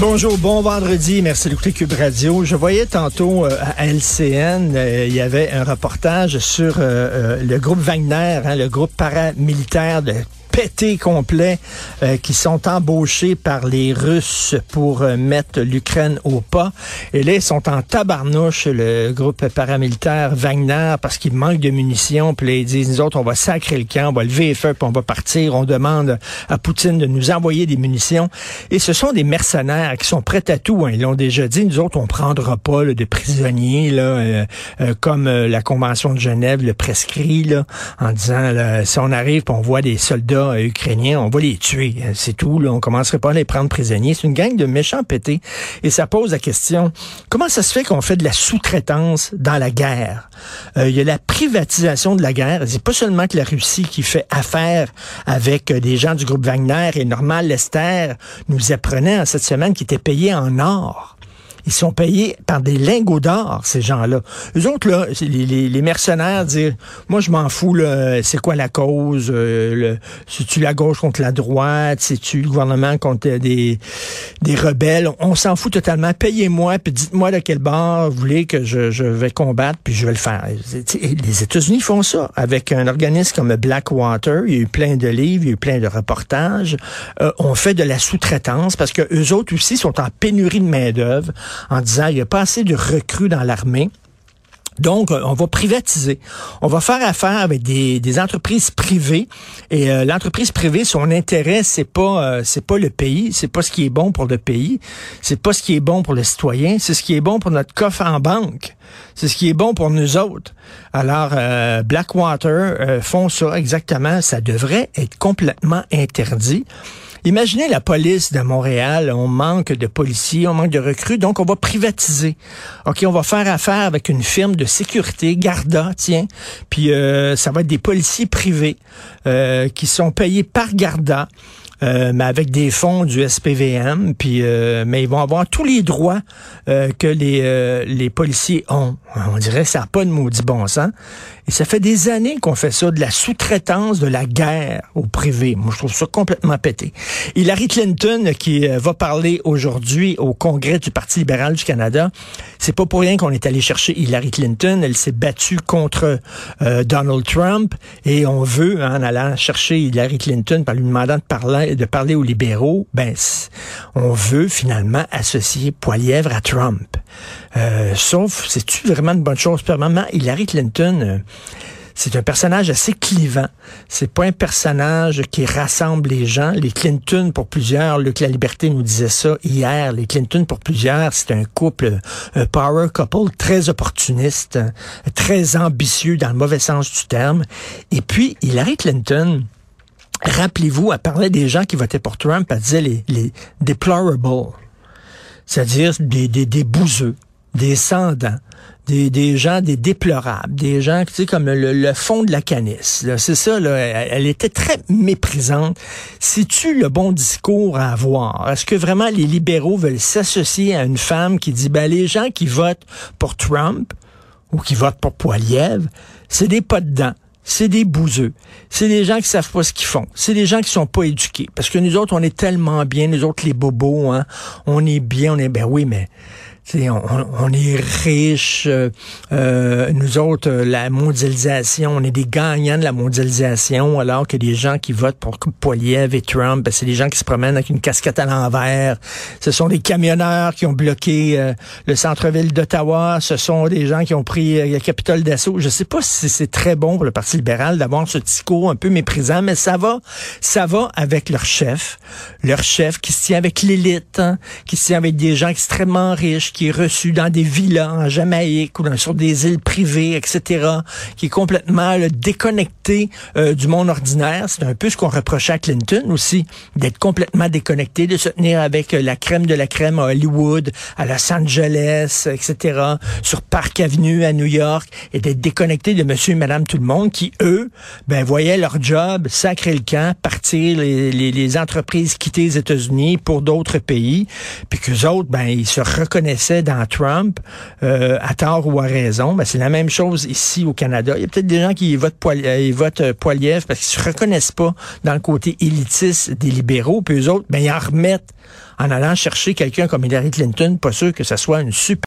Bonjour, bon vendredi. Merci d'écouter Cube Radio. Je voyais tantôt euh, à LCN, euh, il y avait un reportage sur euh, le groupe Wagner, hein, le groupe paramilitaire de pété euh, qui sont embauchés par les Russes pour euh, mettre l'Ukraine au pas. Et là, ils sont en tabarnouche, le groupe paramilitaire Wagner, parce qu'il manque de munitions. Puis là, ils disent, nous autres, on va sacrer le camp, on va lever les feux, puis on va partir. On demande à Poutine de nous envoyer des munitions. Et ce sont des mercenaires qui sont prêts à tout. Hein. Ils l'ont déjà dit, nous autres, on prendra pas là, de prisonniers, là, euh, comme la Convention de Genève le prescrit, là, en disant, là, si on arrive, on voit des soldats ukrainiens, on va les tuer. C'est tout. Là. On commencerait pas à les prendre prisonniers. C'est une gang de méchants pétés. Et ça pose la question, comment ça se fait qu'on fait de la sous-traitance dans la guerre? Euh, il y a la privatisation de la guerre. C'est pas seulement que la Russie qui fait affaire avec euh, des gens du groupe Wagner et Normal Lester nous apprenait en cette semaine qu'ils étaient payés en or. Ils sont payés par des lingots d'or, ces gens-là. Eux autres, là, les, les, mercenaires disent, moi, je m'en fous, c'est quoi la cause? Euh, c'est-tu la gauche contre la droite? C'est-tu le gouvernement contre des, des rebelles? On s'en fout totalement. Payez-moi, puis dites-moi de quel bord vous voulez que je, je vais combattre, puis je vais le faire. Les États-Unis font ça avec un organisme comme Blackwater. Il y a eu plein de livres, il y a eu plein de reportages. Euh, on fait de la sous-traitance parce que eux autres aussi sont en pénurie de main-d'œuvre en disant il n'y a pas assez de recrues dans l'armée. Donc, euh, on va privatiser. On va faire affaire avec des, entreprises privées. Et euh, l'entreprise privée, son intérêt, c'est pas euh, c'est pas le pays, c'est pas ce qui est bon pour le pays, c'est pas ce qui est bon pour le citoyen, c'est ce qui est bon pour notre coffre en banque. C'est ce qui est bon pour nous autres. Alors, Blackwater font ça exactement. Ça devrait être complètement interdit. Imaginez la police de Montréal, on manque de policiers, on manque de recrues, donc on va privatiser. OK, on va faire affaire avec une firme de sécurité, Garda, tiens, puis euh, ça va être des policiers privés euh, qui sont payés par Garda. Euh, mais avec des fonds du SPVM, puis mais ils vont avoir tous les droits que les les policiers ont. On dirait ça n'a pas de maudit bon sens. Et ça fait des années qu'on fait ça, de la sous-traitance de la guerre au privé. Moi, je trouve ça complètement pété. Hillary Clinton, qui euh, va parler aujourd'hui au Congrès du Parti libéral du Canada, c'est pas pour rien qu'on est allé chercher Hillary Clinton. Elle s'est battue contre euh, Donald Trump et on veut, hein, en allant chercher Hillary Clinton, par lui demandant de parler, de parler aux libéraux, ben, on veut finalement associer Poilièvre à Trump. Euh, sauf, c'est-tu vraiment une bonne chose? Premièrement, Hillary Clinton, euh, c'est un personnage assez clivant. C'est pas un personnage qui rassemble les gens. Les Clinton, pour plusieurs, Luc La Liberté nous disait ça hier, les Clinton, pour plusieurs, c'est un couple, un power couple très opportuniste, très ambitieux dans le mauvais sens du terme. Et puis, Hillary Clinton, rappelez-vous, elle parlait des gens qui votaient pour Trump, elle disait les, les deplorables c'est-à-dire des, des, des bouseux, des sans-dents, des, gens, des déplorables, des gens, tu sais, comme le, fond de la canisse. C'est ça, elle, était très méprisante. C'est-tu le bon discours à avoir? Est-ce que vraiment les libéraux veulent s'associer à une femme qui dit, ben, les gens qui votent pour Trump ou qui votent pour Poiliev, c'est des pas dedans c'est des bouseux. C'est des gens qui savent pas ce qu'ils font. C'est des gens qui sont pas éduqués. Parce que nous autres, on est tellement bien, nous autres, les bobos, hein, on est bien, on est, ben oui, mais on, on, est riche, euh, euh, nous autres, euh, la mondialisation, on est des gagnants de la mondialisation, alors que des gens qui votent pour Poiliev et Trump, ben, c'est des gens qui se promènent avec une casquette à l'envers. Ce sont des camionneurs qui ont bloqué le centre-ville d'Ottawa. Ce sont des gens qui ont pris le Capitole d'assaut. Je sais pas si c'est très bon pour le Parti libéral d'avoir ce discours un peu méprisant, mais ça va, ça va avec leur chef, leur chef qui se tient avec l'élite, hein, qui se tient avec des gens extrêmement riches, qui est reçu dans des villas en Jamaïque ou dans, sur des îles privées, etc., qui est complètement déconnecté euh, du monde ordinaire. C'est un peu ce qu'on reprochait à Clinton aussi, d'être complètement déconnecté, de se tenir avec euh, la crème de la crème à Hollywood, à Los Angeles, etc., sur Park Avenue à New York, et d'être déconnecté de monsieur et madame tout le monde qui, eux, ben, voyaient leur job sacrer le camp, partir les, les, les entreprises quitter les États-Unis pour d'autres pays, puis qu'eux autres, ben, ils se reconnaissaient dans Trump, euh, à tort ou à raison. Ben, c'est la même chose ici au Canada. Il y a peut-être des gens qui votent, euh, ils votent euh, Poiliev parce qu'ils se reconnaissent pas dans le côté élitiste des libéraux, puis eux autres, ben, ils en remettent en allant chercher quelqu'un comme Hillary Clinton, pas sûr que ça soit une super